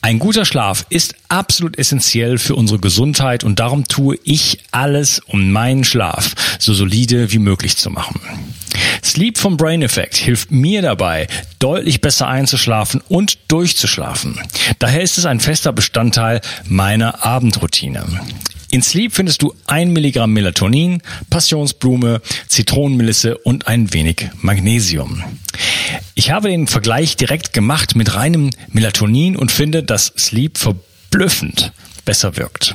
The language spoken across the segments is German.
Ein guter Schlaf ist absolut essentiell für unsere Gesundheit und darum tue ich alles, um meinen Schlaf so solide wie möglich zu machen. Sleep vom Brain Effect hilft mir dabei, deutlich besser einzuschlafen und durchzuschlafen. Daher ist es ein fester Bestandteil meiner Abendroutine. In Sleep findest du ein Milligramm Melatonin, Passionsblume, Zitronenmelisse und ein wenig Magnesium. Ich habe den Vergleich direkt gemacht mit reinem Melatonin und finde, dass Sleep verblüffend besser wirkt.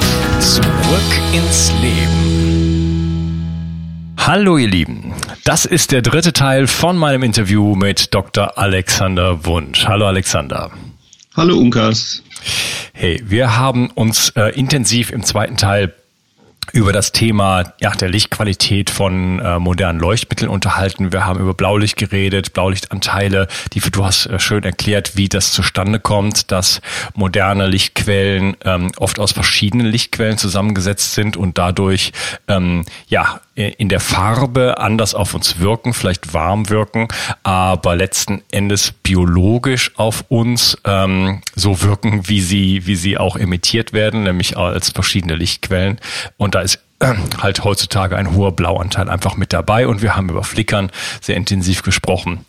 Zurück ins Leben. Hallo ihr Lieben, das ist der dritte Teil von meinem Interview mit Dr. Alexander Wunsch. Hallo Alexander. Hallo Unkas. Hey, wir haben uns äh, intensiv im zweiten Teil über das Thema ja, der Lichtqualität von äh, modernen Leuchtmitteln unterhalten. Wir haben über Blaulicht geredet, Blaulichtanteile. Die, du hast äh, schön erklärt, wie das zustande kommt, dass moderne Lichtquellen ähm, oft aus verschiedenen Lichtquellen zusammengesetzt sind und dadurch ähm, ja in der Farbe anders auf uns wirken, vielleicht warm wirken, aber letzten Endes biologisch auf uns ähm, so wirken, wie sie, wie sie auch emittiert werden, nämlich als verschiedene Lichtquellen. Und da ist äh, halt heutzutage ein hoher Blauanteil einfach mit dabei und wir haben über Flickern sehr intensiv gesprochen.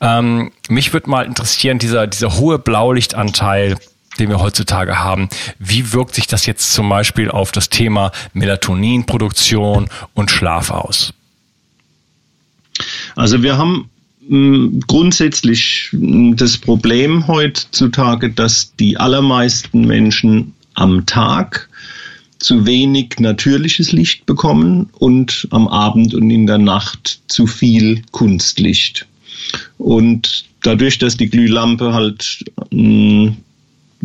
Ähm, mich würde mal interessieren, dieser, dieser hohe Blaulichtanteil, den wir heutzutage haben. Wie wirkt sich das jetzt zum Beispiel auf das Thema Melatoninproduktion und Schlaf aus? Also wir haben hm, grundsätzlich hm, das Problem heutzutage, dass die allermeisten Menschen am Tag zu wenig natürliches Licht bekommen und am Abend und in der Nacht zu viel Kunstlicht. Und dadurch, dass die Glühlampe halt mh, hm,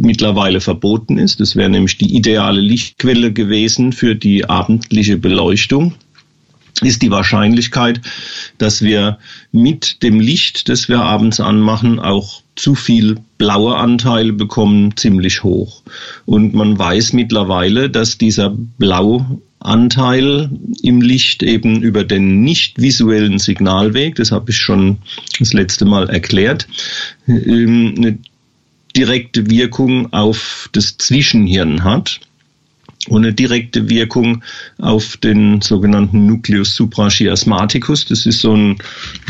mittlerweile verboten ist. Das wäre nämlich die ideale Lichtquelle gewesen für die abendliche Beleuchtung ist die Wahrscheinlichkeit, dass wir mit dem Licht, das wir abends anmachen, auch zu viel blaue Anteile bekommen, ziemlich hoch. Und man weiß mittlerweile, dass dieser Blauanteil im Licht eben über den nicht visuellen Signalweg, das habe ich schon das letzte Mal erklärt, ähm, eine direkte Wirkung auf das Zwischenhirn hat und eine direkte Wirkung auf den sogenannten Nucleus suprachiasmaticus. Das ist so ein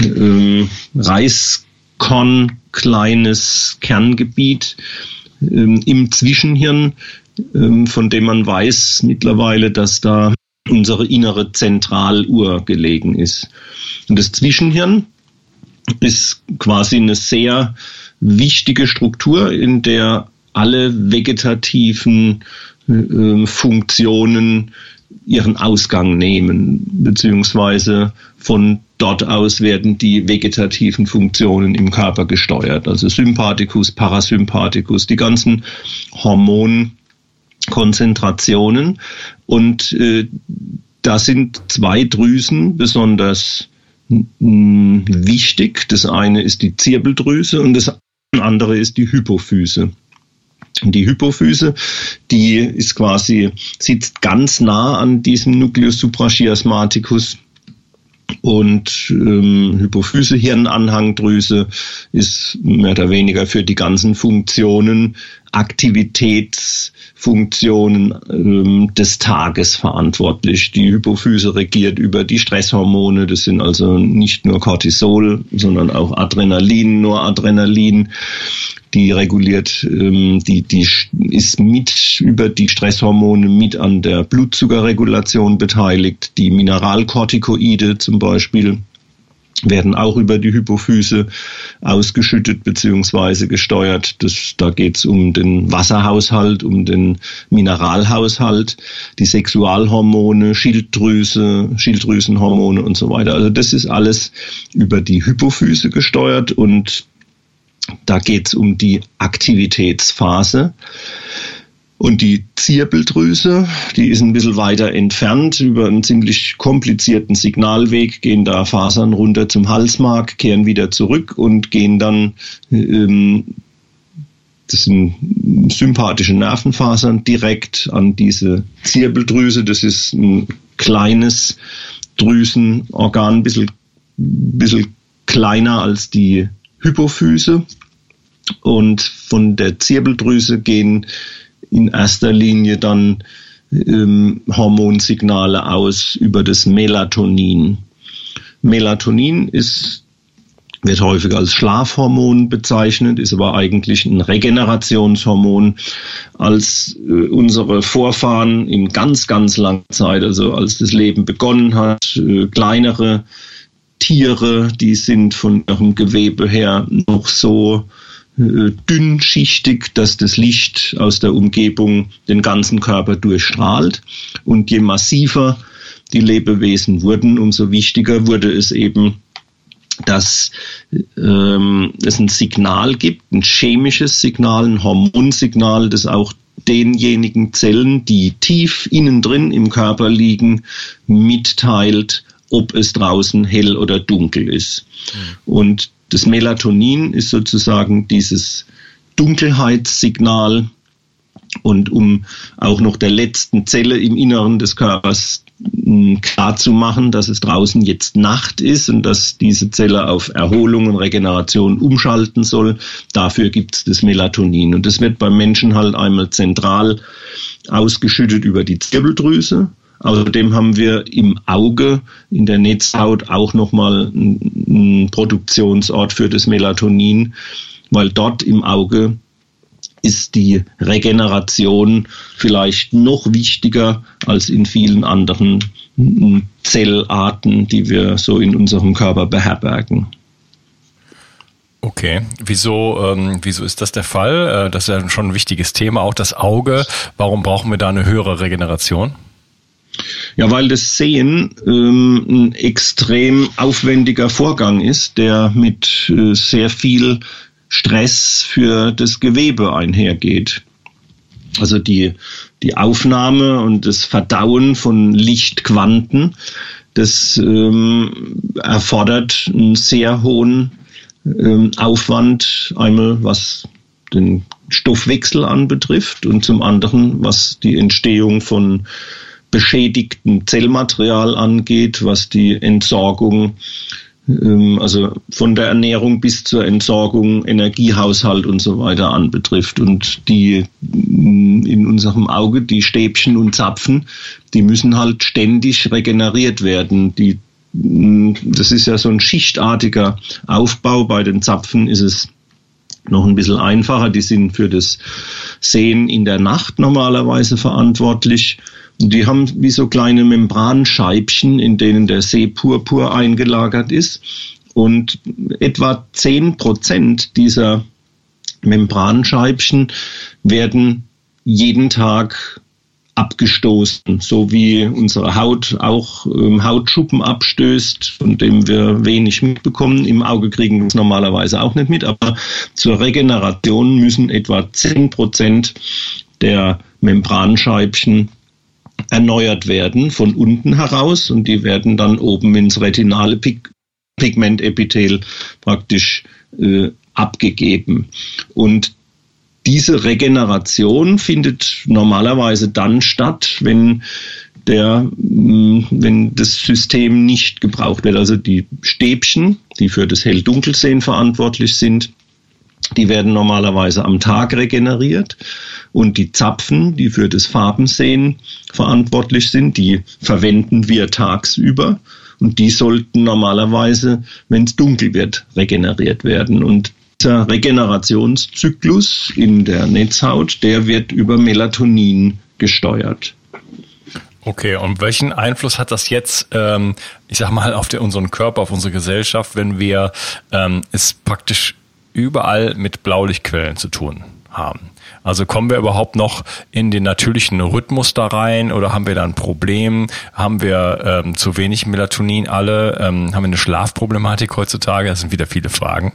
ähm, Reiskorn kleines Kerngebiet ähm, im Zwischenhirn, ähm, von dem man weiß mittlerweile, dass da unsere innere Zentraluhr gelegen ist. Und das Zwischenhirn ist quasi eine sehr wichtige Struktur, in der alle vegetativen äh, Funktionen ihren Ausgang nehmen, beziehungsweise von dort aus werden die vegetativen Funktionen im Körper gesteuert. Also Sympathikus, Parasympathikus, die ganzen Hormonkonzentrationen. Und äh, da sind zwei Drüsen besonders wichtig. Das eine ist die Zirbeldrüse und das andere ist die Hypophyse. Die Hypophyse, die ist quasi, sitzt ganz nah an diesem Nucleus suprachiasmaticus und ähm, Hypophyse, Hirnanhangdrüse ist mehr oder weniger für die ganzen Funktionen, Aktivitätsfunktionen ähm, des Tages verantwortlich. Die Hypophyse regiert über die Stresshormone, das sind also nicht nur Cortisol, sondern auch Adrenalin, Noradrenalin die reguliert, ähm, die, die ist mit über die Stresshormone mit an der Blutzuckerregulation beteiligt. Die Mineralkortikoide zum Beispiel werden auch über die Hypophyse ausgeschüttet beziehungsweise gesteuert. Das, da geht es um den Wasserhaushalt, um den Mineralhaushalt, die Sexualhormone, Schilddrüse, Schilddrüsenhormone und so weiter. Also das ist alles über die Hypophyse gesteuert und da geht es um die Aktivitätsphase. Und die Zirbeldrüse, die ist ein bisschen weiter entfernt. Über einen ziemlich komplizierten Signalweg gehen da Fasern runter zum Halsmark, kehren wieder zurück und gehen dann, ähm, das sind sympathische Nervenfasern, direkt an diese Zirbeldrüse. Das ist ein kleines Drüsenorgan, ein bisschen, bisschen kleiner als die Hypophyse. Und von der Zirbeldrüse gehen in erster Linie dann ähm, Hormonsignale aus über das Melatonin. Melatonin ist, wird häufig als Schlafhormon bezeichnet, ist aber eigentlich ein Regenerationshormon. Als äh, unsere Vorfahren in ganz, ganz langer Zeit, also als das Leben begonnen hat, äh, kleinere Tiere, die sind von ihrem Gewebe her noch so dünnschichtig, dass das Licht aus der Umgebung den ganzen Körper durchstrahlt. Und je massiver die Lebewesen wurden, umso wichtiger wurde es eben, dass ähm, es ein Signal gibt, ein chemisches Signal, ein Hormonsignal, das auch denjenigen Zellen, die tief innen drin im Körper liegen, mitteilt, ob es draußen hell oder dunkel ist. Mhm. Und das Melatonin ist sozusagen dieses Dunkelheitssignal und um auch noch der letzten Zelle im Inneren des Körpers hm, klar zu machen, dass es draußen jetzt Nacht ist und dass diese Zelle auf Erholung und Regeneration umschalten soll. Dafür gibt es das Melatonin. Und das wird beim Menschen halt einmal zentral ausgeschüttet über die Zirbeldrüse. Außerdem haben wir im Auge, in der Netzhaut auch nochmal einen Produktionsort für das Melatonin, weil dort im Auge ist die Regeneration vielleicht noch wichtiger als in vielen anderen Zellarten, die wir so in unserem Körper beherbergen. Okay, wieso, ähm, wieso ist das der Fall? Äh, das ist ja schon ein wichtiges Thema, auch das Auge. Warum brauchen wir da eine höhere Regeneration? Ja, weil das Sehen ähm, ein extrem aufwendiger Vorgang ist, der mit äh, sehr viel Stress für das Gewebe einhergeht. Also die, die Aufnahme und das Verdauen von Lichtquanten, das ähm, erfordert einen sehr hohen ähm, Aufwand, einmal was den Stoffwechsel anbetrifft und zum anderen was die Entstehung von beschädigten Zellmaterial angeht, was die Entsorgung, ähm, also von der Ernährung bis zur Entsorgung, Energiehaushalt und so weiter anbetrifft. Und die mm, in unserem Auge, die Stäbchen und Zapfen, die müssen halt ständig regeneriert werden. Die, mm, das ist ja so ein schichtartiger Aufbau. Bei den Zapfen ist es noch ein bisschen einfacher. Die sind für das Sehen in der Nacht normalerweise verantwortlich. Die haben wie so kleine Membranscheibchen, in denen der Seepurpur eingelagert ist. Und etwa zehn Prozent dieser Membranscheibchen werden jeden Tag abgestoßen, so wie unsere Haut auch ähm, Hautschuppen abstößt, von dem wir wenig mitbekommen. Im Auge kriegen wir es normalerweise auch nicht mit, aber zur Regeneration müssen etwa 10 Prozent der Membranscheibchen erneuert werden von unten heraus und die werden dann oben ins retinale Pig Pigmentepithel praktisch äh, abgegeben. Und diese Regeneration findet normalerweise dann statt, wenn der, mm, wenn das System nicht gebraucht wird. Also die Stäbchen, die für das Hell-Dunkelsehen verantwortlich sind, die werden normalerweise am Tag regeneriert und die Zapfen, die für das Farbensehen verantwortlich sind, die verwenden wir tagsüber und die sollten normalerweise, wenn es dunkel wird, regeneriert werden. Und dieser Regenerationszyklus in der Netzhaut, der wird über Melatonin gesteuert. Okay, und welchen Einfluss hat das jetzt, ähm, ich sag mal, auf der, unseren Körper, auf unsere Gesellschaft, wenn wir ähm, es praktisch überall mit Blaulichtquellen zu tun haben? Also kommen wir überhaupt noch in den natürlichen Rhythmus da rein oder haben wir da ein Problem? Haben wir ähm, zu wenig Melatonin alle? Ähm, haben wir eine Schlafproblematik heutzutage? Das sind wieder viele Fragen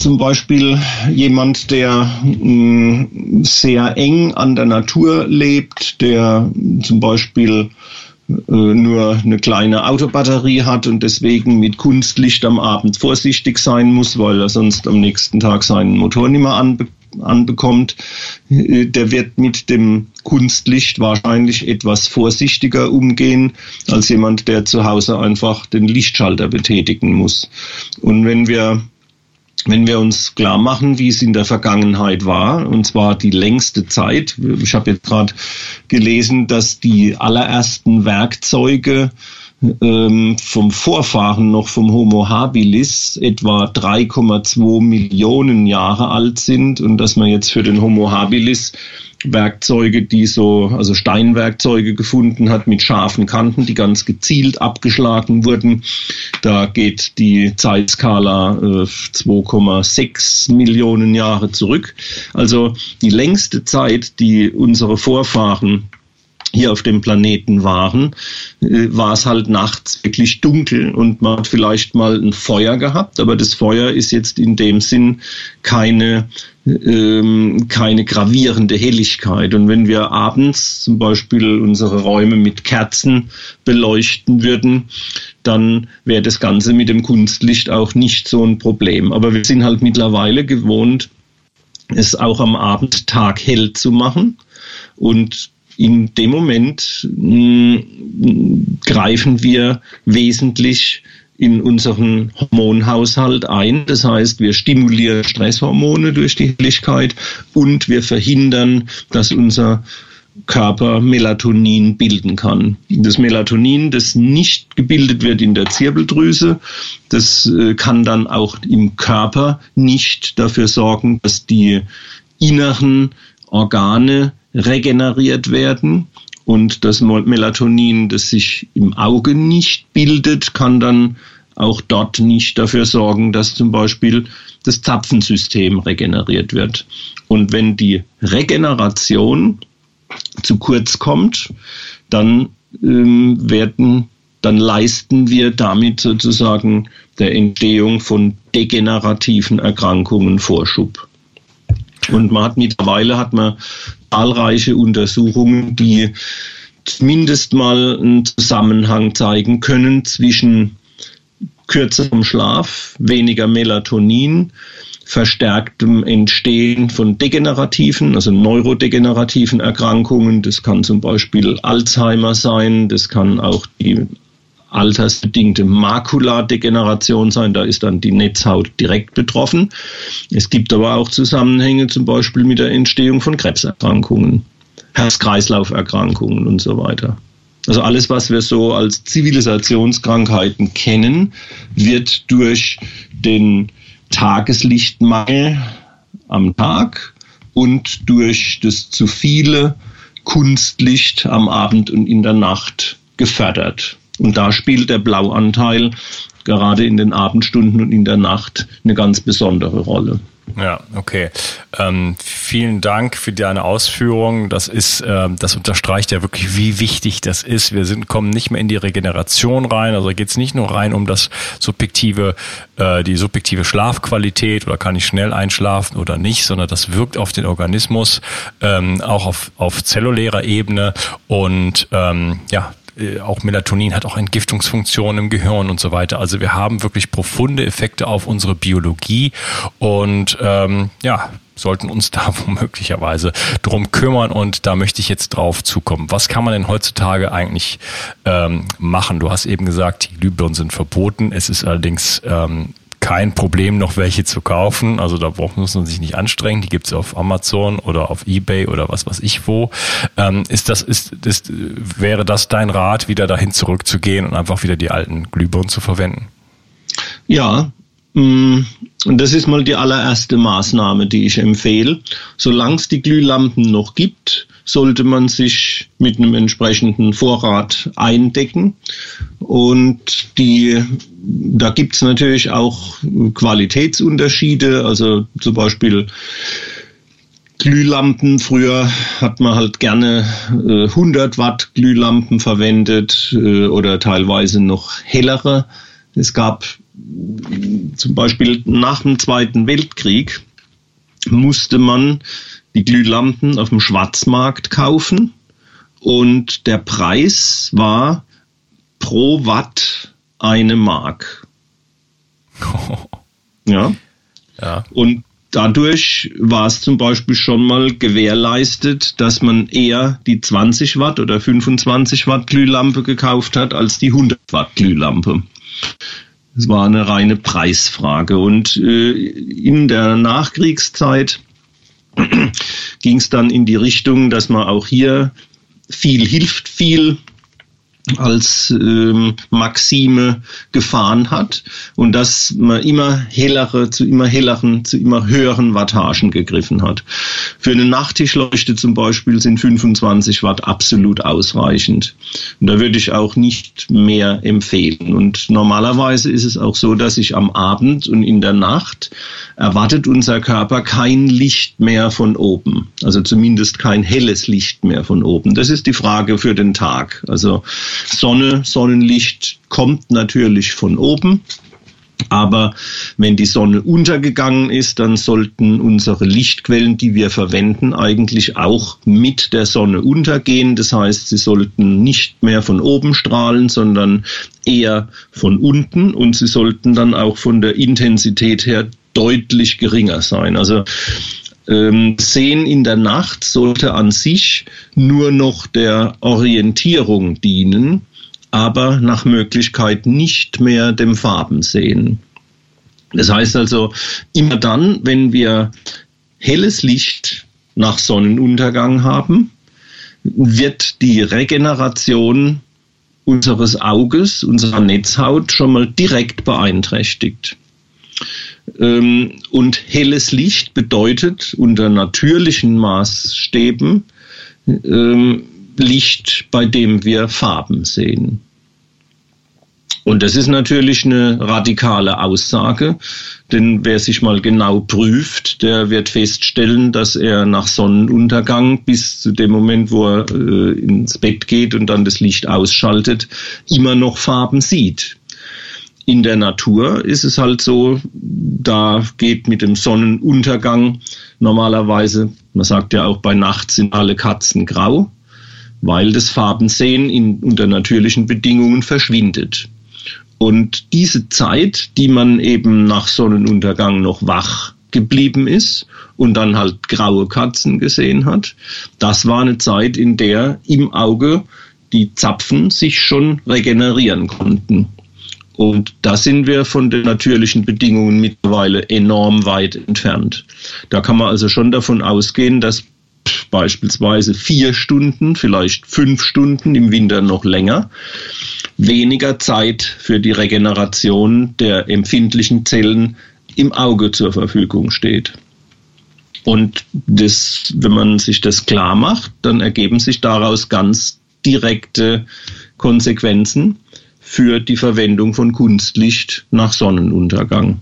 zum Beispiel jemand, der mh, mm, sehr eng an der Natur lebt, der zum Beispiel nur eine kleine Autobatterie hat und deswegen mit Kunstlicht am Abend vorsichtig sein muss, weil er sonst am nächsten Tag seinen Motor nicht mehr anbe anbekommt, äh, der wird mit dem Kunstlicht wahrscheinlich etwas vorsichtiger umgehen als jemand, der zu Hause einfach den Lichtschalter betätigen muss. Und wenn wir wenn wir uns klar machen, wie es in der Vergangenheit war, und zwar die längste Zeit. Ich habe jetzt gerade gelesen, dass die allerersten Werkzeuge ähm, vom Vorfahren noch vom Homo habilis etwa 3,2 Millionen Jahre alt sind und dass man jetzt für den Homo habilis Werkzeuge, die so, also Steinwerkzeuge gefunden hat mit scharfen Kanten, die ganz gezielt abgeschlagen wurden. Da geht die Zeitskala äh, 2,6 Millionen Jahre zurück. Also die längste Zeit, die unsere Vorfahren hier auf dem Planeten waren, äh, war es halt nachts wirklich dunkel und man hat vielleicht mal ein Feuer gehabt, aber das Feuer ist jetzt in dem Sinn keine, ähm, keine gravierende Helligkeit. Und wenn wir abends zum Beispiel unsere Räume mit Kerzen beleuchten würden, dann wäre das Ganze mit dem Kunstlicht auch nicht so ein Problem. Aber wir sind halt mittlerweile gewohnt, es auch am Abend taghell zu machen. Und in dem Moment mh, hm, greifen wir wesentlich in unseren Hormonhaushalt ein. Das heißt, wir stimulieren Stresshormone durch die Helligkeit und wir verhindern, dass unser Körper Melatonin bilden kann. Das Melatonin, das nicht gebildet wird in der Zirbeldrüse, das äh, kann dann auch im Körper nicht dafür sorgen, dass die inneren Organe regeneriert werden. Und das Melatonin, das sich im Auge nicht bildet, kann dann auch dort nicht dafür sorgen, dass zum Beispiel das Zapfensystem regeneriert wird. Und wenn die Regeneration zu kurz kommt, dann ähm, werden, dann leisten wir damit sozusagen der Entstehung von degenerativen Erkrankungen Vorschub. Und man hat mittlerweile hat man zahlreiche Untersuchungen, die zumindest mal einen Zusammenhang zeigen können zwischen kürzerem Schlaf, weniger Melatonin, verstärktem Entstehen von degenerativen, also neurodegenerativen Erkrankungen. Das kann zum Beispiel Alzheimer sein, das kann auch die altersbedingte Makuladegeneration sein. Da ist dann die Netzhaut direkt betroffen. Es gibt aber auch Zusammenhänge zum Beispiel mit der Entstehung von Krebserkrankungen, Herz-Kreislauf-Erkrankungen und so weiter. Also alles, was wir so als Zivilisationskrankheiten kennen, wird durch den Tageslichtmangel am Tag und durch das zu viele Kunstlicht am Abend und in der Nacht gefördert. Und da spielt der Blauanteil gerade in den Abendstunden und in der Nacht eine ganz besondere Rolle. Ja, okay. Ähm, vielen Dank für deine Ausführungen. Das ist, äh, das unterstreicht ja wirklich, wie wichtig das ist. Wir sind, kommen nicht mehr in die Regeneration rein. Also geht es nicht nur rein um das subjektive, äh, die subjektive Schlafqualität oder kann ich schnell einschlafen oder nicht, sondern das wirkt auf den Organismus, ähm, auch auf, auf zellulärer Ebene und ähm, ja, äh, auch Melatonin hat auch Entgiftungsfunktionen im Gehirn und so weiter. Also wir haben wirklich profunde Effekte auf unsere Biologie und ähm, ja, sollten uns da womöglicherweise drum kümmern und da möchte ich jetzt drauf zukommen. Was kann man denn heutzutage eigentlich ähm, machen? Du hast eben gesagt, die Glühbirnen sind verboten. Es ist allerdings ähm, kein Problem, noch welche zu kaufen. Also da braucht, muss man sich nicht anstrengen. Die gibt's auf Amazon oder auf Ebay oder was weiß ich wo. Ähm, ist das, ist, ist, wäre das dein Rat, wieder dahin zurückzugehen und einfach wieder die alten Glühbirnen zu verwenden? Ja, und das ist mal die allererste Maßnahme, die ich empfehle. Solange es die Glühlampen noch gibt, sollte man sich mit einem entsprechenden Vorrat eindecken. Und die, da gibt es natürlich auch Qualitätsunterschiede. Also zum Beispiel Glühlampen. Früher hat man halt gerne äh, 100 Watt Glühlampen verwendet äh, oder teilweise noch hellere. Es gab zum Beispiel nach dem Zweiten Weltkrieg musste man die Glühlampen auf dem Schwarzmarkt kaufen und der Preis war pro Watt eine Mark. Ja. ja. Und dadurch war es zum Beispiel schon mal gewährleistet, dass man eher die 20 Watt oder 25 Watt Glühlampe gekauft hat als die 100 Watt Glühlampe. Es war eine reine Preisfrage. Und äh, in der Nachkriegszeit ging es dann in die Richtung, dass man auch hier viel hilft viel als ähm, Maxime gefahren hat und dass man immer hellere, zu immer helleren, zu immer höheren Wattagen gegriffen hat. Für eine Nachttischleuchte zum Beispiel sind 25 Watt absolut ausreichend. Und da würde ich auch nicht mehr empfehlen. Und normalerweise ist es auch so, dass ich am Abend und in der Nacht erwartet unser Körper kein Licht mehr von oben. Also zumindest kein helles Licht mehr von oben. Das ist die Frage für den Tag. Also Sonne, Sonnenlicht kommt natürlich von oben. Aber wenn die Sonne untergegangen ist, dann sollten unsere Lichtquellen, die wir verwenden, eigentlich auch mit der Sonne untergehen. Das heißt, sie sollten nicht mehr von oben strahlen, sondern eher von unten und sie sollten dann auch von der Intensität her deutlich geringer sein. Also ähm, Sehen in der Nacht sollte an sich nur noch der Orientierung dienen, aber nach Möglichkeit nicht mehr dem Farbensehen. Das heißt also, immer dann, wenn wir helles Licht nach Sonnenuntergang haben, wird die Regeneration unseres Auges, unserer Netzhaut schon mal direkt beeinträchtigt. Ähm, und helles Licht bedeutet unter natürlichen Maßstäben ähm, Licht, bei dem wir Farben sehen. Und das ist natürlich eine radikale Aussage, denn wer sich mal genau prüft, der wird feststellen, dass er nach Sonnenuntergang bis zu dem Moment, wo er äh, ins Bett geht und dann das Licht ausschaltet, immer noch Farben sieht in der Natur ist es halt so, da geht mit dem Sonnenuntergang normalerweise, man sagt ja auch bei Nacht sind alle Katzen grau, weil das Farbensehen in, unter natürlichen Bedingungen verschwindet. Und diese Zeit, die man eben nach Sonnenuntergang noch wach geblieben ist und dann halt graue Katzen gesehen hat, das war eine Zeit, in der im Auge die Zapfen sich schon regenerieren konnten. Und da sind wir von den natürlichen Bedingungen mittlerweile enorm weit entfernt. Da kann man also schon davon ausgehen, dass beispielsweise vier Stunden, vielleicht fünf Stunden, im Winter noch länger, weniger Zeit für die Regeneration der empfindlichen Zellen im Auge zur Verfügung steht. Und das, wenn man sich das klar macht, dann ergeben sich daraus ganz direkte Konsequenzen für die Verwendung von Kunstlicht nach Sonnenuntergang.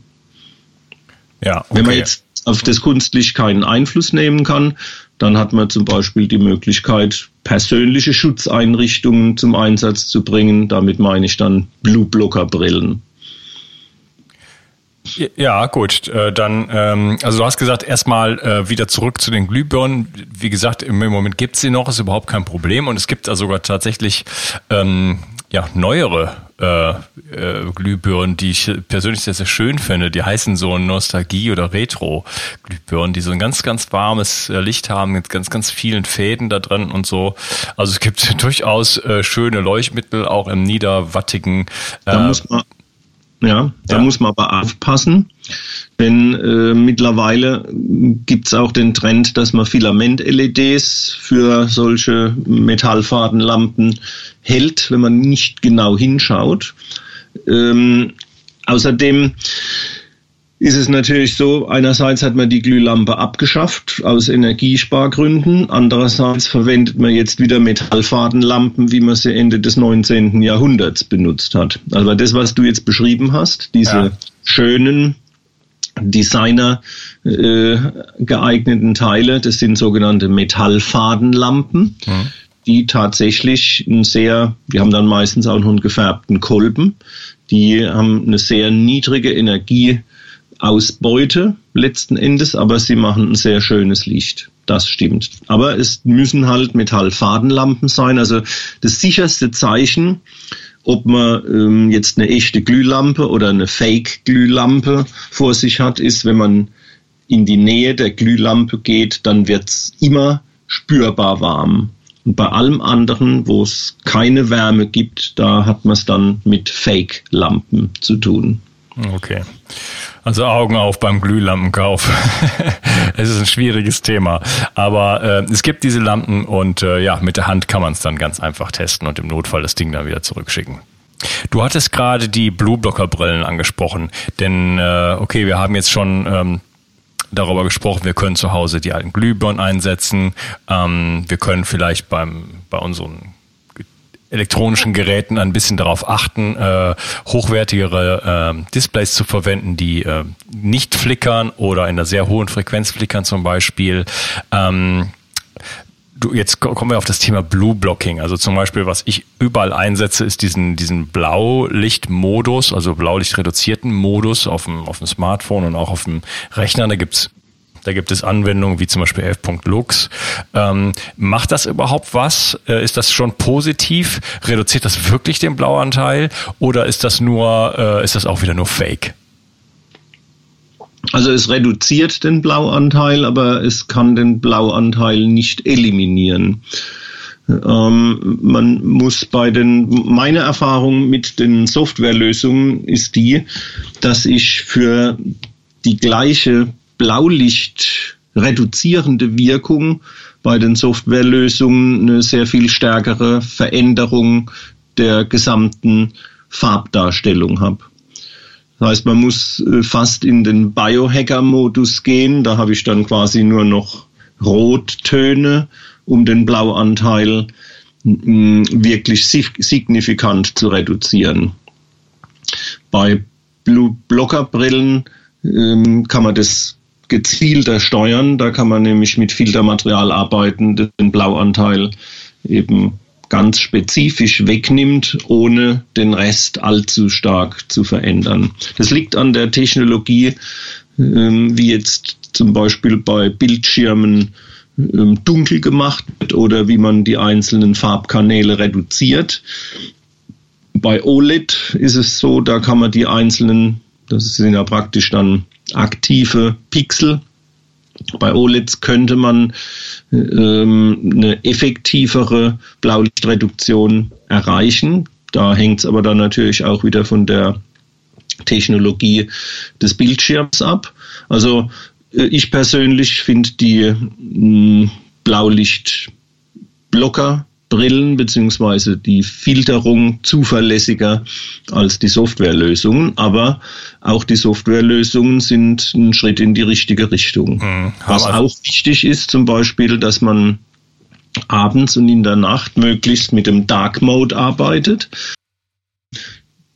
Ja, okay. Wenn man jetzt auf das Kunstlicht keinen Einfluss nehmen kann, dann hat man zum Beispiel die Möglichkeit, persönliche Schutzeinrichtungen zum Einsatz zu bringen. Damit meine ich dann Blue Blocker Brillen. Ja, gut. Äh, dann, ähm, also du hast gesagt, erstmal äh, wieder zurück zu den Glühbirnen. Wie gesagt, im Moment gibt es sie noch, ist überhaupt kein Problem. Und es gibt also sogar tatsächlich ähm, ja, neuere äh, äh, Glühbirnen, die ich persönlich sehr, sehr schön finde. Die heißen so Nostalgie- oder Retro-Glühbirnen, die so ein ganz, ganz warmes äh, Licht haben mit ganz, ganz vielen Fäden da drin und so. Also es gibt durchaus äh, schöne Leuchtmittel, auch im niederwattigen. Äh, da muss man ja, da ja. muss man aber aufpassen, denn äh, mittlerweile gibt es auch den Trend, dass man Filament-LEDs für solche Metallfadenlampen hält, wenn man nicht genau hinschaut. Ähm, außerdem ist es natürlich so, einerseits hat man die Glühlampe abgeschafft aus Energiespargründen, andererseits verwendet man jetzt wieder Metallfadenlampen, wie man sie Ende des 19. Jahrhunderts benutzt hat. Also das, was du jetzt beschrieben hast, diese ja. schönen Designer äh, geeigneten Teile, das sind sogenannte Metallfadenlampen. Mhm. Die tatsächlich ein sehr, die haben dann meistens auch noch einen gefärbten Kolben, die haben eine sehr niedrige Energie, Ausbeute letzten Endes, aber sie machen ein sehr schönes Licht. Das stimmt. Aber es müssen halt Metallfadenlampen sein. Also das sicherste Zeichen, ob man ähm, jetzt eine echte Glühlampe oder eine Fake-Glühlampe vor sich hat, ist, wenn man in die Nähe der Glühlampe geht, dann wird's immer spürbar warm. Und bei allem anderen, wo es keine Wärme gibt, da hat man es dann mit Fake-Lampen zu tun. Okay. Also Augen auf beim Glühlampenkauf. es ist ein schwieriges Thema. Aber äh, es gibt diese Lampen und äh, ja, mit der Hand kann man es dann ganz einfach testen und im Notfall das Ding dann wieder zurückschicken. Du hattest gerade die Blueblocker-Brillen angesprochen. Denn äh, okay, wir haben jetzt schon ähm, darüber gesprochen, wir können zu Hause die alten Glühbirnen einsetzen. Ähm, wir können vielleicht beim, bei unseren elektronischen Geräten ein bisschen darauf achten, äh, hochwertigere äh, Displays zu verwenden, die äh, nicht flickern oder in einer sehr hohen Frequenz flickern zum Beispiel. Ähm, du, jetzt kommen wir auf das Thema Blue Blocking. Also zum Beispiel, was ich überall einsetze, ist diesen, diesen Blaulichtmodus, also Blaulichtreduzierten Modus auf dem, auf dem Smartphone und auch auf dem Rechner. Da gibt's da gibt es Anwendungen wie zum Beispiel f.lux. Ähm, macht das überhaupt was? Äh, ist das schon positiv? Reduziert das wirklich den Blauanteil? Oder ist das nur, äh, ist das auch wieder nur Fake? Also es reduziert den Blauanteil, aber es kann den Blauanteil nicht eliminieren. Ähm, man muss bei den, meine Erfahrung mit den Softwarelösungen ist die, dass ich für die gleiche Blaulicht reduzierende Wirkung bei den Softwarelösungen eine sehr viel stärkere Veränderung der gesamten Farbdarstellung habe. Das heißt, man muss äh, fast in den Biohacker-Modus gehen. Da habe ich dann quasi nur noch Rottöne, um den Blauanteil mm, wirklich signifikant zu reduzieren. Bei Blue Blocker Brillen ähm, kann man das gezielter steuern. Da kann man nämlich mit Filtermaterial arbeiten, den Blauanteil eben ganz spezifisch wegnimmt, ohne den Rest allzu stark zu verändern. Das liegt an der Technologie, ähm, wie jetzt zum Beispiel bei Bildschirmen ähm, dunkel gemacht wird oder wie man die einzelnen Farbkanäle reduziert. Bei OLED ist es so, da kann man die einzelnen, das sind ja praktisch dann aktive Pixel. Bei OLEDs könnte man ähm, eine effektivere Blaulichtreduktion erreichen. Da hängt es aber dann natürlich auch wieder von der Technologie des Bildschirms ab. Also äh, ich persönlich finde die mh, Blaulichtblocker Brillen beziehungsweise die Filterung zuverlässiger als die Softwarelösungen. Aber auch die Softwarelösungen sind ein Schritt in die richtige Richtung. Mhm, Was auch wichtig ist, zum Beispiel, dass man abends und in der Nacht möglichst mit dem Dark Mode arbeitet.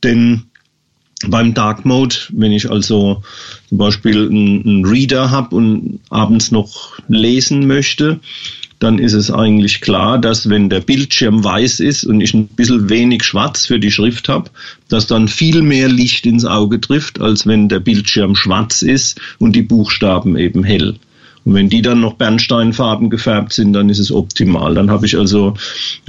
Denn beim Dark Mode, wenn ich also zum Beispiel einen Reader habe und abends noch lesen möchte, dann ist es eigentlich klar, dass wenn der Bildschirm weiß ist und ich ein bisschen wenig schwarz für die Schrift habe, dass dann viel mehr Licht ins Auge trifft, als wenn der Bildschirm schwarz ist und die Buchstaben eben hell. Und wenn die dann noch Bernsteinfarben gefärbt sind, dann ist es optimal. Dann habe ich also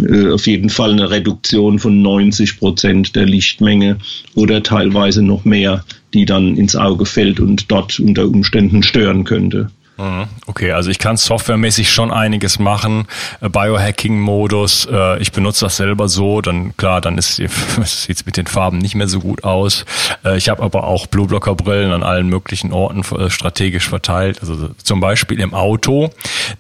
äh, auf jeden Fall eine Reduktion von 90 Prozent der Lichtmenge oder teilweise noch mehr, die dann ins Auge fällt und dort unter Umständen stören könnte. Mhm. Okay, also ich kann softwaremäßig schon einiges machen. Äh, Biohacking-Modus, äh, ich benutze das selber so, dann klar, dann ist sieht mit den Farben nicht mehr so gut aus. Äh, ich habe aber auch Blueblocker-Brillen an allen möglichen Orten strategisch verteilt, also zum Beispiel im Auto,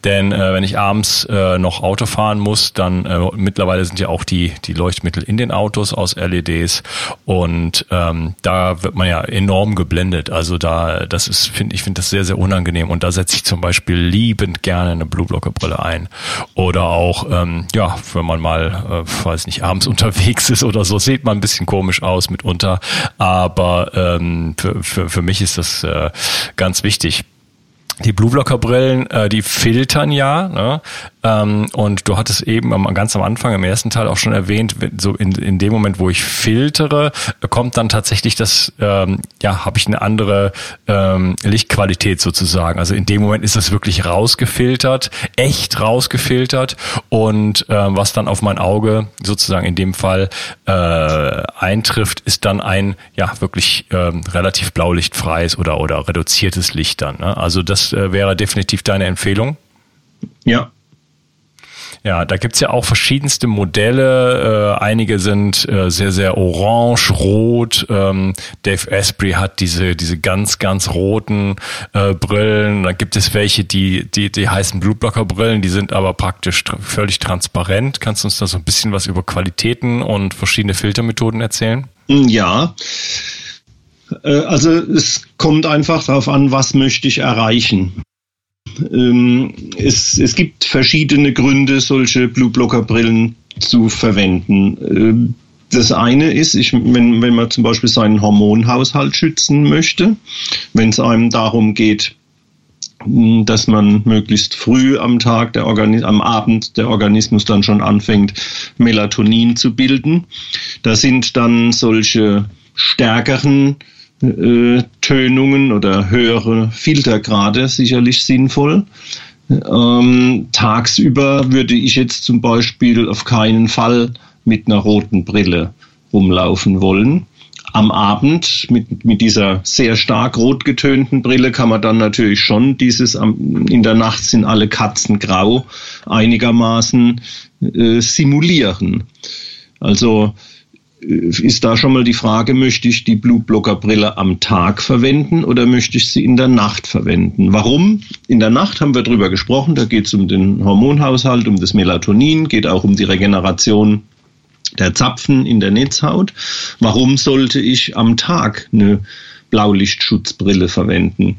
denn wenn ich abends noch Auto fahren muss, dann mittlerweile sind ja auch die die Leuchtmittel in den Autos aus LEDs und ähm, da wird man ja enorm geblendet. Also da, das ist, finde ich, finde das sehr sehr unangenehm und da setze ich zum Beispiel liebend gerne eine Blueblocker-Brille ein. Oder auch, ähm, ja, wenn man mal, äh, weiß nicht, abends unterwegs ist oder so, sieht man ein bisschen komisch aus mitunter. Aber ähm, für, für, für mich ist das äh, ganz wichtig die Blueblocker-Brillen, äh, die filtern ja. Ne? Ähm, und du hattest eben am, ganz am Anfang, im ersten Teil auch schon erwähnt, so in, in dem Moment, wo ich filtere, kommt dann tatsächlich das, ähm, ja, habe ich eine andere ähm, Lichtqualität sozusagen. Also in dem Moment ist das wirklich rausgefiltert, echt rausgefiltert. Und ähm, was dann auf mein Auge sozusagen in dem Fall äh, eintrifft, ist dann ein, ja, wirklich ähm, relativ blaulichtfreies oder, oder reduziertes Licht dann. Ne? Also das äh, wäre definitiv deine Empfehlung. Ja, ja, da gibt's ja auch verschiedenste Modelle. Äh, einige sind äh, sehr, sehr orange, rot. Ähm, Dave Asprey hat diese, diese ganz, ganz roten äh, Brillen. Da gibt es welche, die, die, die heißen Blutblocker-Brillen, die sind aber praktisch tr völlig transparent. Kannst du uns da so ein bisschen was über Qualitäten und verschiedene Filtermethoden erzählen? Ja. Äh, also es kommt einfach darauf an, was möchte ich erreichen. Ähm, es, es gibt verschiedene Gründe, solche Blueblocker-Brillen zu verwenden. Ähm, das eine ist, ich, wenn, wenn man zum Beispiel seinen Hormonhaushalt schützen möchte, wenn es einem darum geht, hm, dass man möglichst früh am Tag, der am Abend der Organismus dann schon anfängt, Melatonin zu bilden. Da sind dann solche stärkeren äh, Tönungen oder höhere Filtergrade sicherlich sinnvoll. Ähm, tagsüber würde ich jetzt zum Beispiel auf keinen Fall mit einer roten Brille rumlaufen wollen. Am Abend mit, mit dieser sehr stark rot getönten Brille kann man dann natürlich schon dieses, in der Nacht sind alle Katzen grau, einigermaßen äh, simulieren. Also ist da schon mal die Frage, möchte ich die Blutblockerbrille am Tag verwenden oder möchte ich sie in der Nacht verwenden? Warum? In der Nacht haben wir drüber gesprochen, da geht es um den Hormonhaushalt, um das Melatonin, geht auch um die Regeneration der Zapfen in der Netzhaut. Warum sollte ich am Tag eine Blaulichtschutzbrille verwenden?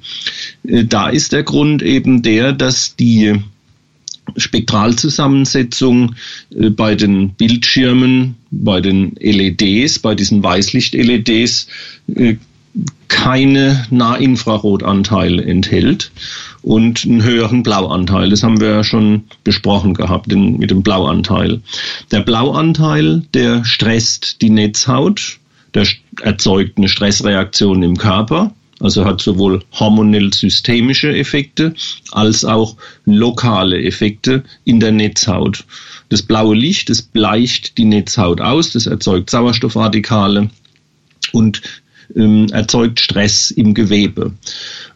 Äh, da ist der Grund eben der, dass die Spektralzusammensetzung äh, bei den Bildschirmen, bei den LEDs, bei diesen Weißlicht-LEDs äh, keine Nahinfrarotanteil enthält und einen höheren Blauanteil. Das haben wir ja schon besprochen gehabt mit dem Blauanteil. Der Blauanteil, der stresst die Netzhaut, der erzeugt eine Stressreaktion im Körper also hat sowohl hormonell-systemische Effekte als auch lokale Effekte in der Netzhaut. Das blaue Licht, das bleicht die Netzhaut aus, das erzeugt Sauerstoffradikale und ähm, erzeugt Stress im Gewebe.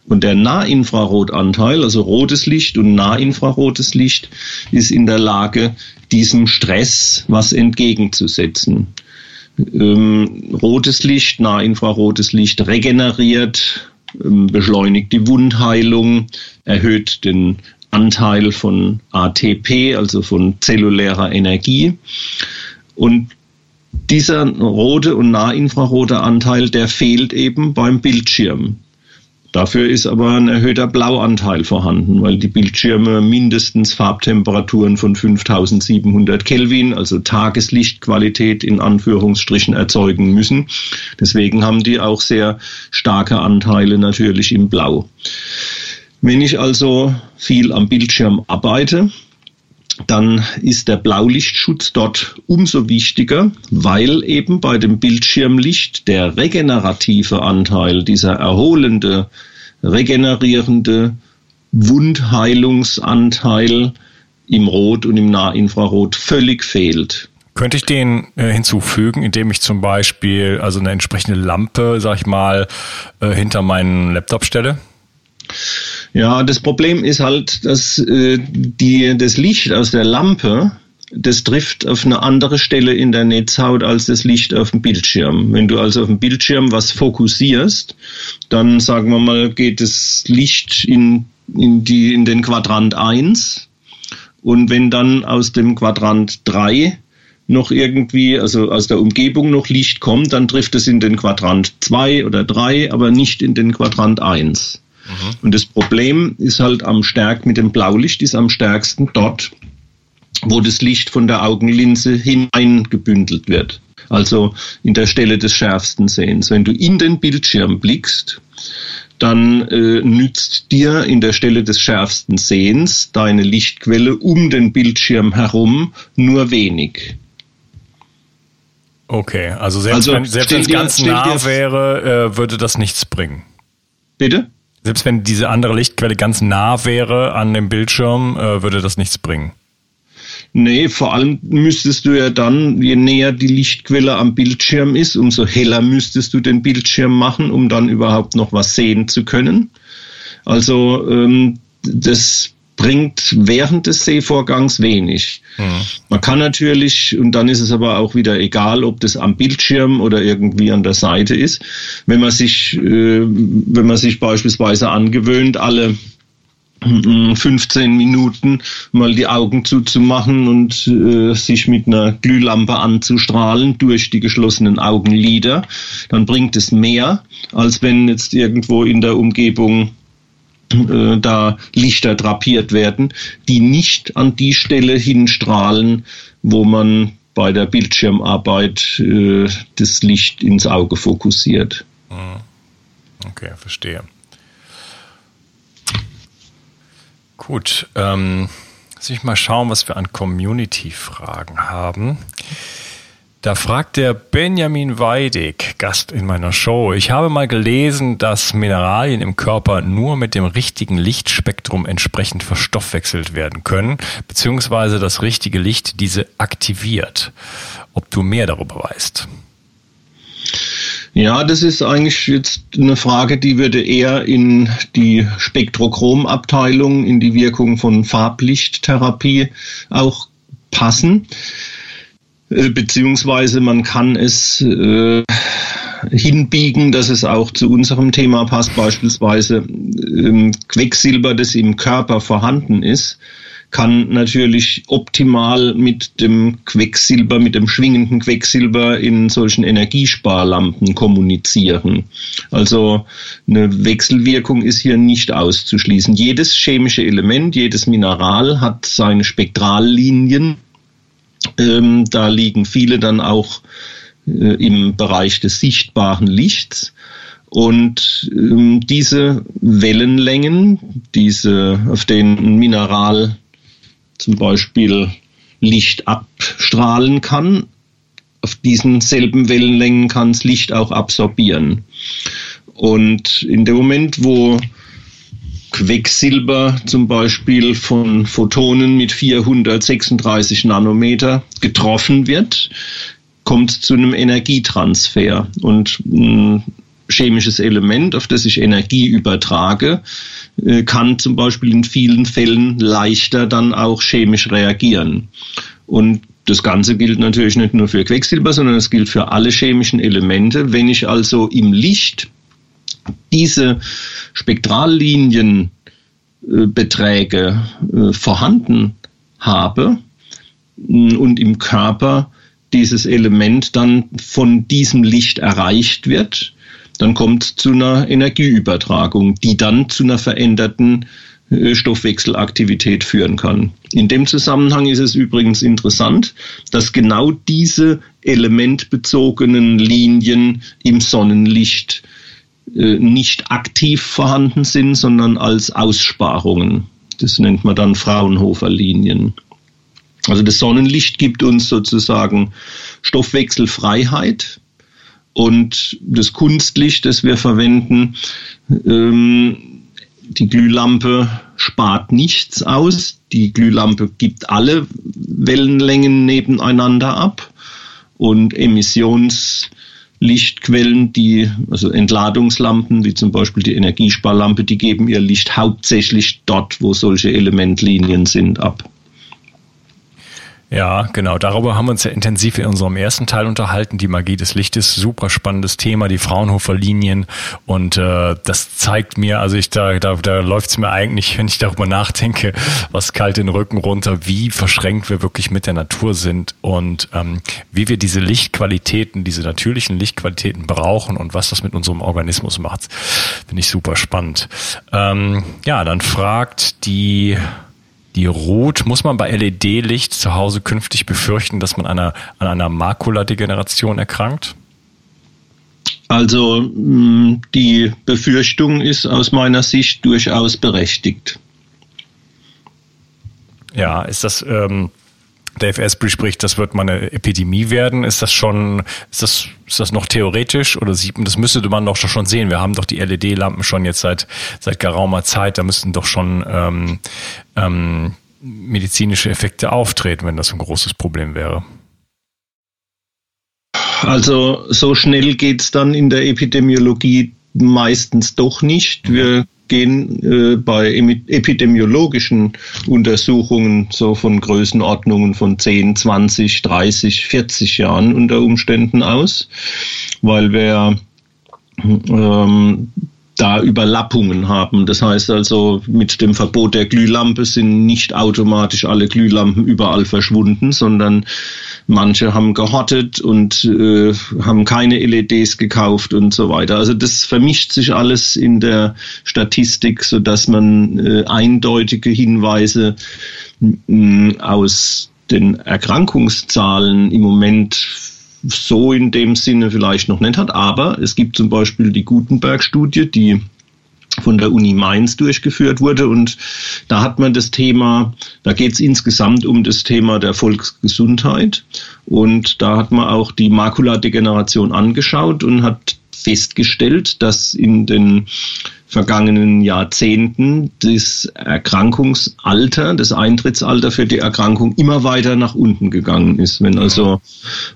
Und der Nahinfrarotanteil, also rotes Licht und nahinfrarotes Licht, ist in der Lage, diesem Stress was entgegenzusetzen ähm, rotes Licht, nahinfrarotes Licht regeneriert, ähm, beschleunigt die Wundheilung, erhöht den Anteil von ATP, also von zellulärer Energie. Und dieser rote und nahinfrarote Anteil, der fehlt eben beim Bildschirm. Dafür ist aber ein erhöhter Blauanteil vorhanden, weil die Bildschirme mindestens Farbtemperaturen von 5700 Kelvin, also Tageslichtqualität in Anführungsstrichen erzeugen müssen. Deswegen haben die auch sehr starke Anteile natürlich im Blau. Wenn ich also viel am Bildschirm arbeite, dann ist der Blaulichtschutz dort umso wichtiger, weil eben bei dem Bildschirmlicht der regenerative Anteil, dieser erholende, regenerierende Wundheilungsanteil im Rot und im Nahinfrarot völlig fehlt. Könnte ich den äh, hinzufügen, indem ich zum Beispiel also eine entsprechende Lampe, sag ich mal, äh, hinter meinen Laptop stelle? Ja, das Problem ist halt, dass äh, die, das Licht aus der Lampe, das trifft auf eine andere Stelle in der Netzhaut als das Licht auf dem Bildschirm. Wenn du also auf dem Bildschirm was fokussierst, dann sagen wir mal, geht das Licht in, in, die, in den Quadrant 1 und wenn dann aus dem Quadrant 3 noch irgendwie, also aus der Umgebung noch Licht kommt, dann trifft es in den Quadrant 2 oder 3, aber nicht in den Quadrant 1. Mhm. Und das Problem ist halt am stärk mit dem Blaulicht ist am stärksten dort, wo das Licht von der Augenlinse hineingebündelt wird. Also in der Stelle des schärfsten Sehens. Wenn du in den Bildschirm blickst, dann äh, nützt dir in der Stelle des schärfsten Sehens deine Lichtquelle um den Bildschirm herum nur wenig. Okay, also selbst also wenn selbst wenn es ganz nah wäre, äh, würde das nichts bringen. Bitte? Selbst wenn diese andere Lichtquelle ganz nah wäre an dem Bildschirm, äh, würde das nichts bringen. Nee, vor allem müsstest du ja dann, je näher die Lichtquelle am Bildschirm ist, umso heller müsstest du den Bildschirm machen, um dann überhaupt noch was sehen zu können. Also ähm, das bringt während des Sehvorgangs wenig. Mhm. Man kann natürlich, und dann ist es aber auch wieder egal, ob das am Bildschirm oder irgendwie an der Seite ist, wenn man sich, äh, wenn man sich beispielsweise angewöhnt, alle 15 Minuten mal die Augen zuzumachen und äh, sich mit einer Glühlampe anzustrahlen durch die geschlossenen Augenlider, dann bringt es mehr, als wenn jetzt irgendwo in der Umgebung äh, da Lichter drapiert werden, die nicht an die Stelle hinstrahlen, wo man bei der Bildschirmarbeit äh, das Licht ins Auge fokussiert. Mhm. Okay, verstehe. Gut, ähm, lass ich mal schauen, was wir an Community-Fragen haben. Da fragt der Benjamin Weidig, Gast in meiner Show. Ich habe mal gelesen, dass Mineralien im Körper nur mit dem richtigen Lichtspektrum entsprechend verstoffwechselt werden können, beziehungsweise das richtige Licht diese aktiviert. Ob du mehr darüber weißt? Ja, das ist eigentlich jetzt eine Frage, die würde eher in die Spektrochromabteilung, in die Wirkung von Farblichttherapie auch passen. Äh, beziehungsweise man kann es äh, hinbiegen, dass es auch zu unserem Thema passt, beispielsweise ähm, Quecksilber, das im Körper vorhanden ist, kann natürlich optimal mit dem Quecksilber, mit dem schwingenden Quecksilber in solchen Energiesparlampen kommunizieren. Also eine Wechselwirkung ist hier nicht auszuschließen. Jedes chemische Element, jedes Mineral hat seine Spektrallinien ähm, da liegen viele dann auch äh, im Bereich des sichtbaren Lichts. Und ähm, diese Wellenlängen, diese, auf denen ein Mineral zum Beispiel Licht abstrahlen kann, auf diesen selben Wellenlängen kann es Licht auch absorbieren. Und in dem Moment, wo Quecksilber zum Beispiel von Photonen mit 436 Nanometer getroffen wird, kommt zu einem Energietransfer. Und ein chemisches Element, auf das ich Energie übertrage, äh, kann zum Beispiel in vielen Fällen leichter dann auch chemisch reagieren. Und das Ganze gilt natürlich nicht nur für Quecksilber, sondern es gilt für alle chemischen Elemente. Wenn ich also im Licht diese Spektrallinienbeträge äh, vorhanden habe mm, und im Körper dieses Element dann von diesem Licht erreicht wird, dann kommt es zu einer Energieübertragung, die dann zu einer veränderten äh, Stoffwechselaktivität führen kann. In dem Zusammenhang ist es übrigens interessant, dass genau diese elementbezogenen Linien im Sonnenlicht äh, nicht aktiv vorhanden sind, sondern als Aussparungen. Das nennt man dann Fraunhofer-Linien. Also das Sonnenlicht gibt uns sozusagen Stoffwechselfreiheit und das Kunstlicht, das wir verwenden, ähm, die Glühlampe spart nichts aus. Die Glühlampe gibt alle Wellenlängen nebeneinander ab und Emissionslichtquellen, die, also Entladungslampen, wie zum Beispiel die Energiesparlampe, die geben ihr Licht hauptsächlich dort, wo solche Elementlinien sind, ab. Ja, genau. Darüber haben wir uns ja intensiv in unserem ersten Teil unterhalten. Die Magie des Lichtes, super spannendes Thema, die Fraunhofer Linien. Und äh, das zeigt mir, also ich da, da, da läuft es mir eigentlich, wenn ich darüber nachdenke, was kalt den Rücken runter, wie verschränkt wir wirklich mit der Natur sind und ähm, wie wir diese Lichtqualitäten, diese natürlichen Lichtqualitäten brauchen und was das mit unserem Organismus macht. Finde ich super spannend. Ähm, ja, dann fragt die die Rot, muss man bei LED-Licht zu Hause künftig befürchten, dass man einer, an einer Makuladegeneration erkrankt? Also mm, die Befürchtung ist aus meiner Sicht durchaus berechtigt. Ja, ist das, ähm, Dave Asprey spricht, das wird mal eine Epidemie werden. Ist das schon, ist das, ist das noch theoretisch oder sieht man, das müsste man doch schon sehen. Wir haben doch die LED-Lampen schon jetzt seit, seit geraumer Zeit. Da müssten doch schon ähm, ähm, medizinische Effekte auftreten, wenn das ein großes Problem wäre. Also so schnell geht es dann in der Epidemiologie meistens doch nicht. Wir gehen äh, bei epidemiologischen Untersuchungen so von Größenordnungen von 10, 20, 30, 40 Jahren unter Umständen aus, weil wir ähm, da Überlappungen haben. Das heißt also, mit dem Verbot der Glühlampe sind nicht automatisch alle Glühlampen überall verschwunden, sondern manche haben gehottet und äh, haben keine LEDs gekauft und so weiter. Also das vermischt sich alles in der Statistik, so dass man äh, eindeutige Hinweise äh, aus den Erkrankungszahlen im Moment so in dem Sinne vielleicht noch nicht hat. Aber es gibt zum Beispiel die Gutenberg-Studie, die von der Uni Mainz durchgeführt wurde. Und da hat man das Thema, da geht es insgesamt um das Thema der Volksgesundheit. Und da hat man auch die Makuladegeneration angeschaut und hat festgestellt, dass in den vergangenen Jahrzehnten das Erkrankungsalter, das Eintrittsalter für die Erkrankung immer weiter nach unten gegangen ist. Wenn also,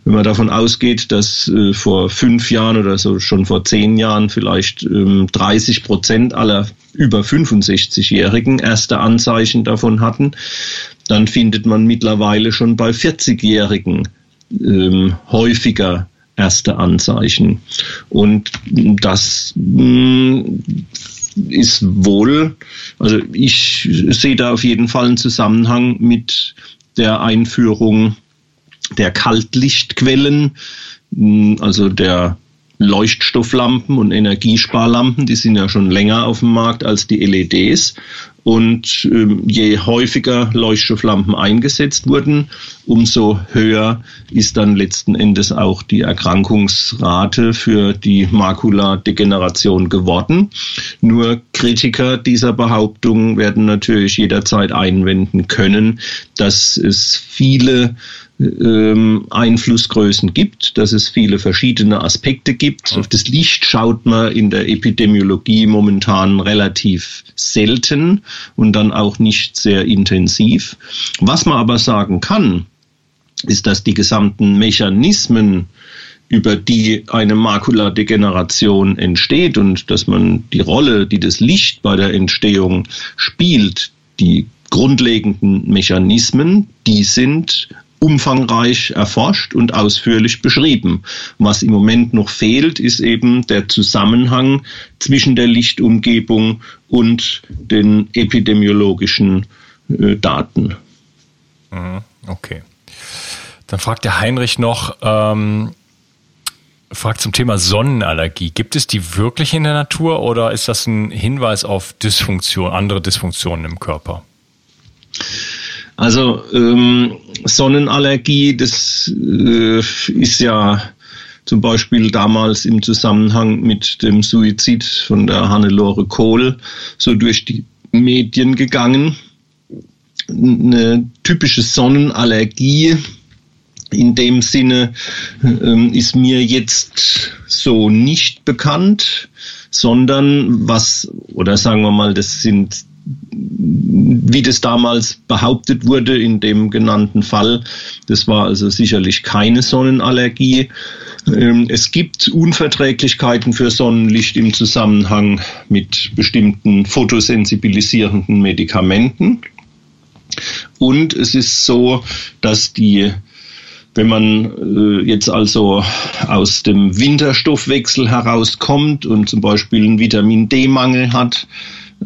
wenn man davon ausgeht, dass äh, vor fünf Jahren oder so schon vor zehn Jahren vielleicht ähm, 30 Prozent aller über 65-Jährigen erste Anzeichen davon hatten, dann findet man mittlerweile schon bei 40-Jährigen ähm, häufiger erste Anzeichen. Und das mh, mm, ist wohl, also ich sehe da auf jeden Fall einen Zusammenhang mit der Einführung der Kaltlichtquellen, mm, also der Leuchtstofflampen und Energiesparlampen, die sind ja schon länger auf dem Markt als die LEDs. Und ähm, je häufiger Leuchtstofflampen eingesetzt wurden, umso höher ist dann letzten Endes auch die Erkrankungsrate für die Makuladegeneration geworden. Nur Kritiker dieser Behauptung werden natürlich jederzeit einwenden können, dass es viele ähm, Einflussgrößen gibt, dass es viele verschiedene Aspekte gibt. Auf das Licht schaut man in der Epidemiologie momentan relativ selten und dann auch nicht sehr intensiv. Was man aber sagen kann, ist, dass die gesamten Mechanismen, über die eine Makuladegeneration entsteht und dass man die Rolle, die das Licht bei der Entstehung spielt, die grundlegenden Mechanismen, die sind umfangreich erforscht und ausführlich beschrieben. Was im Moment noch fehlt, ist eben der Zusammenhang zwischen der Lichtumgebung und den epidemiologischen äh, Daten. Mhm, okay. Dann fragt der Heinrich noch, ähm, fragt zum Thema Sonnenallergie. Gibt es die wirklich in der Natur oder ist das ein Hinweis auf Dysfunktion, andere Dysfunktionen im Körper? Also ähm, Sonnenallergie, das äh, ist ja zum Beispiel damals im Zusammenhang mit dem Suizid von der Hannelore Kohl so durch die Medien gegangen. Eine typische Sonnenallergie in dem Sinne ähm, ist mir jetzt so nicht bekannt, sondern was, oder sagen wir mal, das sind wie das damals behauptet wurde in dem genannten Fall. Das war also sicherlich keine Sonnenallergie. Ähm, es gibt Unverträglichkeiten für Sonnenlicht im Zusammenhang mit bestimmten fotosensibilisierenden Medikamenten. Und es ist so, dass die wenn man äh, jetzt also aus dem Winterstoffwechsel herauskommt und zum Beispiel einen Vitamin D-Mangel hat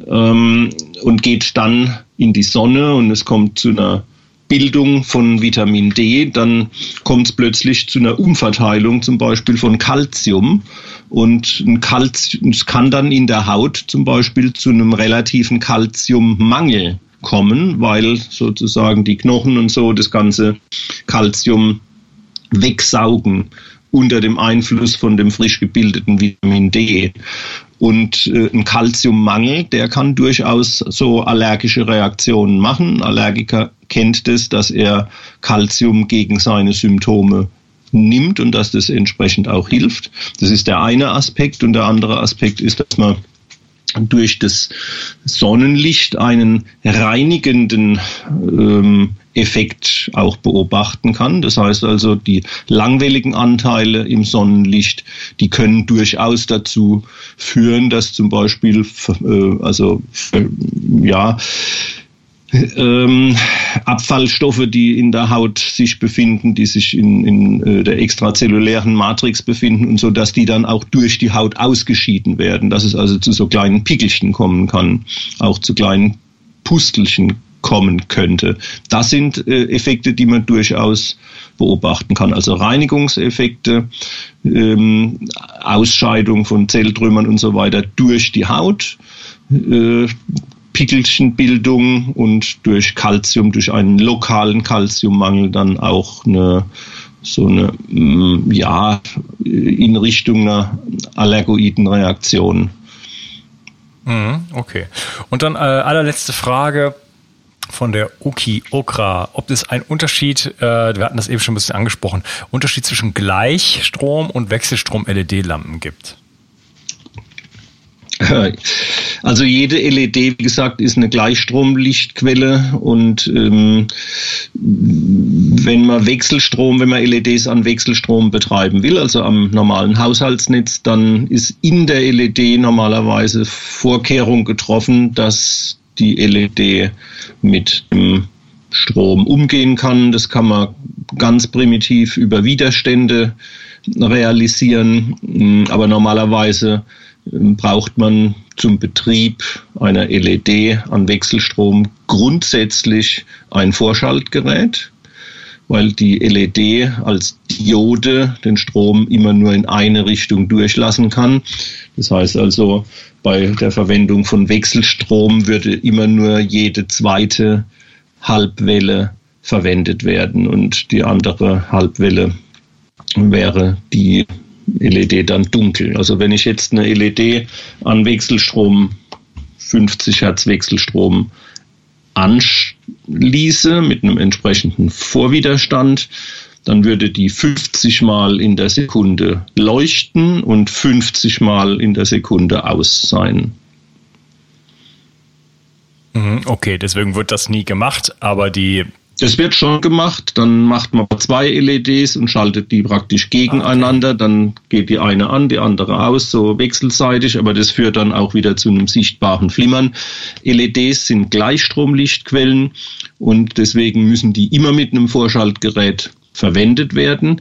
ähm, und geht dann in die Sonne und es kommt zu einer Bildung von Vitamin D, dann kommt es plötzlich zu einer Umverteilung zum Beispiel von Calcium. Und ein Calcium, es kann dann in der Haut zum Beispiel zu einem relativen Calciummangel kommen, weil sozusagen die Knochen und so das ganze Calcium wegsaugen unter dem Einfluss von dem frisch gebildeten Vitamin D. Und äh, ein Calciummangel, der kann durchaus so allergische Reaktionen machen. Allergiker kennt es, dass er Calcium gegen seine Symptome nimmt und dass das entsprechend auch hilft. Das ist der eine Aspekt. Und der andere Aspekt ist, dass man durch das Sonnenlicht einen reinigenden ähm, Effekt auch beobachten kann. Das heißt also, die langwelligen Anteile im Sonnenlicht, die können durchaus dazu führen, dass zum Beispiel, äh, also ja, ähm, Abfallstoffe, die in der Haut sich befinden, die sich in, in äh, der extrazellulären Matrix befinden und so, dass die dann auch durch die Haut ausgeschieden werden, dass es also zu so kleinen Pickelchen kommen kann, auch zu kleinen Pustelchen kommen könnte. Das sind äh, Effekte, die man durchaus beobachten kann. Also Reinigungseffekte, ähm, Ausscheidung von Zelltrümmern und so weiter durch die Haut. Äh, Pickelchenbildung und durch Kalzium, durch einen lokalen Kalziummangel dann auch eine so eine mm, ja in Richtung einer allergoiden Reaktion. Mhm, okay. Und dann äh, allerletzte Frage von der Uki Okra, ob es einen Unterschied, äh, wir hatten das eben schon ein bisschen angesprochen, Unterschied zwischen Gleichstrom und Wechselstrom-LED-Lampen gibt. Also jede LED, wie gesagt, ist eine Gleichstromlichtquelle und ähm, wenn man Wechselstrom, wenn man LEDs an Wechselstrom betreiben will, also am normalen Haushaltsnetz, dann ist in der LED normalerweise Vorkehrung getroffen, dass die LED mit dem Strom umgehen kann. Das kann man ganz primitiv über Widerstände realisieren, aber normalerweise ähm, braucht man zum Betrieb einer LED an Wechselstrom grundsätzlich ein Vorschaltgerät, weil die LED als Diode den Strom immer nur in eine Richtung durchlassen kann. Das heißt also, bei der Verwendung von Wechselstrom würde immer nur jede zweite Halbwelle verwendet werden und die andere Halbwelle wäre die LED dann dunkel. Also wenn ich jetzt eine LED an Wechselstrom, 50 Hertz Wechselstrom anschließe mit einem entsprechenden Vorwiderstand, dann würde die 50 Mal in der Sekunde leuchten und 50 Mal in der Sekunde aus sein. Mhm, okay, deswegen wird das nie gemacht, aber die das wird schon gemacht. Dann macht man zwei LEDs und schaltet die praktisch gegeneinander. Dann geht die eine an, die andere aus, so wechselseitig. Aber das führt dann auch wieder zu einem sichtbaren Flimmern. LEDs sind Gleichstromlichtquellen und deswegen müssen die immer mit einem Vorschaltgerät verwendet werden.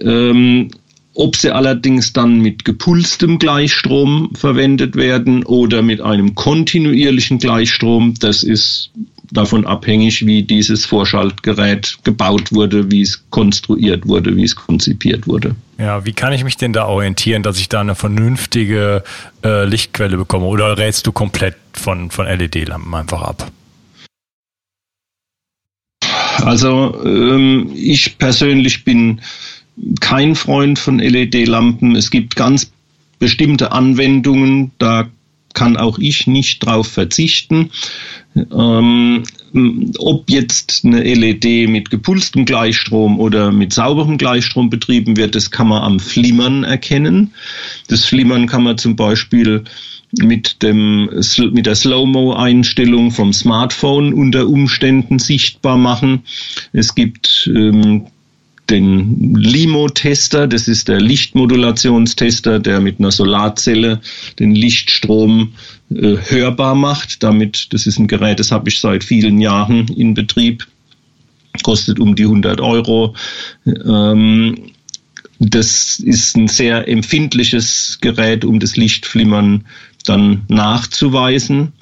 Ähm, ob sie allerdings dann mit gepulstem Gleichstrom verwendet werden oder mit einem kontinuierlichen Gleichstrom, das ist davon abhängig, wie dieses Vorschaltgerät gebaut wurde, wie es konstruiert wurde, wie es konzipiert wurde. Ja, wie kann ich mich denn da orientieren, dass ich da eine vernünftige äh, Lichtquelle bekomme? Oder rätst du komplett von, von LED-Lampen einfach ab? Also ähm, ich persönlich bin kein Freund von LED-Lampen. Es gibt ganz bestimmte Anwendungen, da kann auch ich nicht drauf verzichten. Ähm, ob jetzt eine LED mit gepulstem Gleichstrom oder mit sauberem Gleichstrom betrieben wird, das kann man am Flimmern erkennen. Das Flimmern kann man zum Beispiel mit, dem, mit der Slow-Mo-Einstellung vom Smartphone unter Umständen sichtbar machen. Es gibt ähm, den Limo-Tester, das ist der Lichtmodulationstester, der mit einer Solarzelle den Lichtstrom äh, hörbar macht. Damit, das ist ein Gerät, das habe ich seit vielen Jahren in Betrieb, kostet um die 100 Euro. Ähm, das ist ein sehr empfindliches Gerät, um das Lichtflimmern dann nachzuweisen.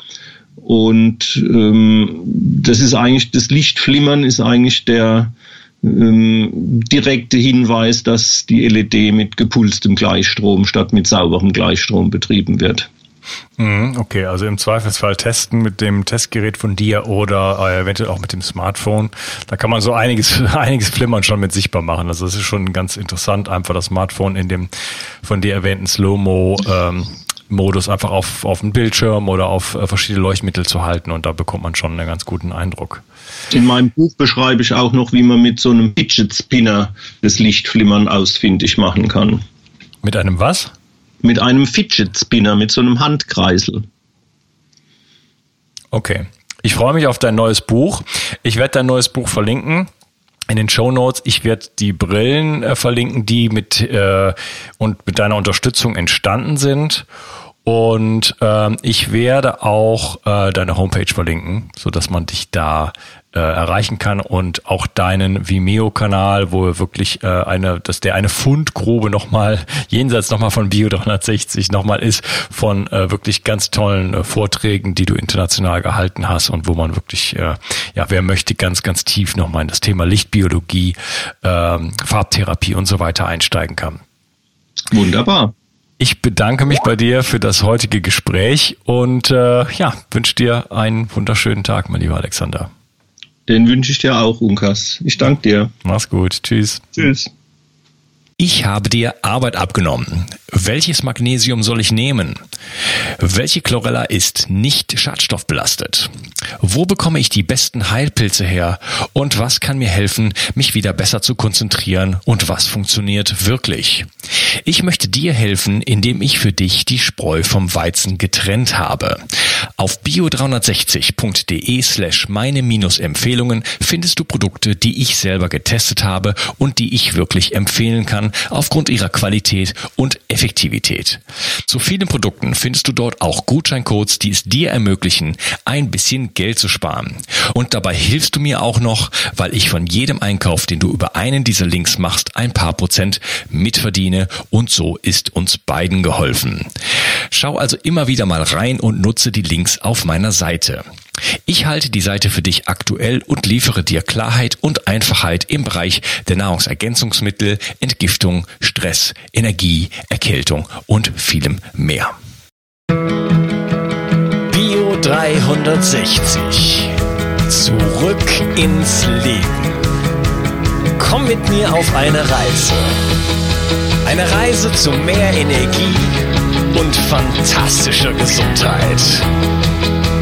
Und ähm, das ist eigentlich, das Lichtflimmern ist eigentlich der ähm, direkte Hinweis, dass die LED mit gepulstem Gleichstrom statt mit sauberem Gleichstrom betrieben wird. Mhm, okay, also im Zweifelsfall testen mit dem Testgerät von dir oder äh, eventuell auch mit dem Smartphone. Da kann man so einiges, einiges Flimmern schon mit sichtbar machen. Also das ist schon ganz interessant, einfach das Smartphone in dem von dir erwähnten Slow-Mo ähm, Modus einfach auf, auf den Bildschirm oder auf äh, verschiedene Leuchtmittel zu halten und da bekommt man schon einen ganz guten Eindruck. In meinem Buch beschreibe ich auch noch, wie man mit so einem Fidget Spinner das Lichtflimmern ausfindig machen kann. Mit einem was? Mit einem Fidget Spinner, mit so einem Handkreisel. Okay. Ich freue mich auf dein neues Buch. Ich werde dein neues Buch verlinken in den Show Notes. Ich werde die Brillen äh, verlinken, die mit äh, und mit deiner Unterstützung entstanden sind. Und ähm, ich werde auch äh, deine Homepage verlinken, so dass man dich da äh, erreichen kann und auch deinen Vimeo-Kanal, wo wirklich äh, eine, dass der eine Fundgrube nochmal jenseits nochmal von Bio 360 nochmal ist von äh, wirklich ganz tollen äh, Vorträgen, die du international gehalten hast und wo man wirklich, äh, ja, wer möchte, ganz, ganz tief nochmal in das Thema Lichtbiologie, äh, Farbtherapie und so weiter einsteigen kann. Wunderbar. Ich bedanke mich bei dir für das heutige Gespräch und äh, ja, wünsche dir einen wunderschönen Tag, mein lieber Alexander. Den wünsche ich dir auch, Unkas. Ich danke dir. Mach's gut. Tschüss. Tschüss. Ich habe dir Arbeit abgenommen. Welches Magnesium soll ich nehmen? Welche Chlorella ist nicht schadstoffbelastet? Wo bekomme ich die besten Heilpilze her? Und was kann mir helfen, mich wieder besser zu konzentrieren? Und was funktioniert wirklich? Ich möchte dir helfen, indem ich für dich die Spreu vom Weizen getrennt habe. Auf bio360.de slash meine Empfehlungen findest du Produkte, die ich selber getestet habe und die ich wirklich empfehlen kann aufgrund ihrer Qualität und Effektivität. Zu vielen Produkten findest du dort auch Gutscheincodes, die es dir ermöglichen, ein bisschen Geld zu sparen. Und dabei hilfst du mir auch noch, weil ich von jedem Einkauf, den du über einen dieser Links machst, ein paar Prozent mitverdiene und so ist uns beiden geholfen. Schau also immer wieder mal rein und nutze die Links auf meiner Seite. Ich halte die Seite für dich aktuell und liefere dir Klarheit und Einfachheit im Bereich der Nahrungsergänzungsmittel, Entgiftung, Stress, Energie, Erkältung und vielem mehr. Bio 360. Zurück ins Leben. Komm mit mir auf eine Reise. Eine Reise zu mehr Energie und fantastischer Gesundheit.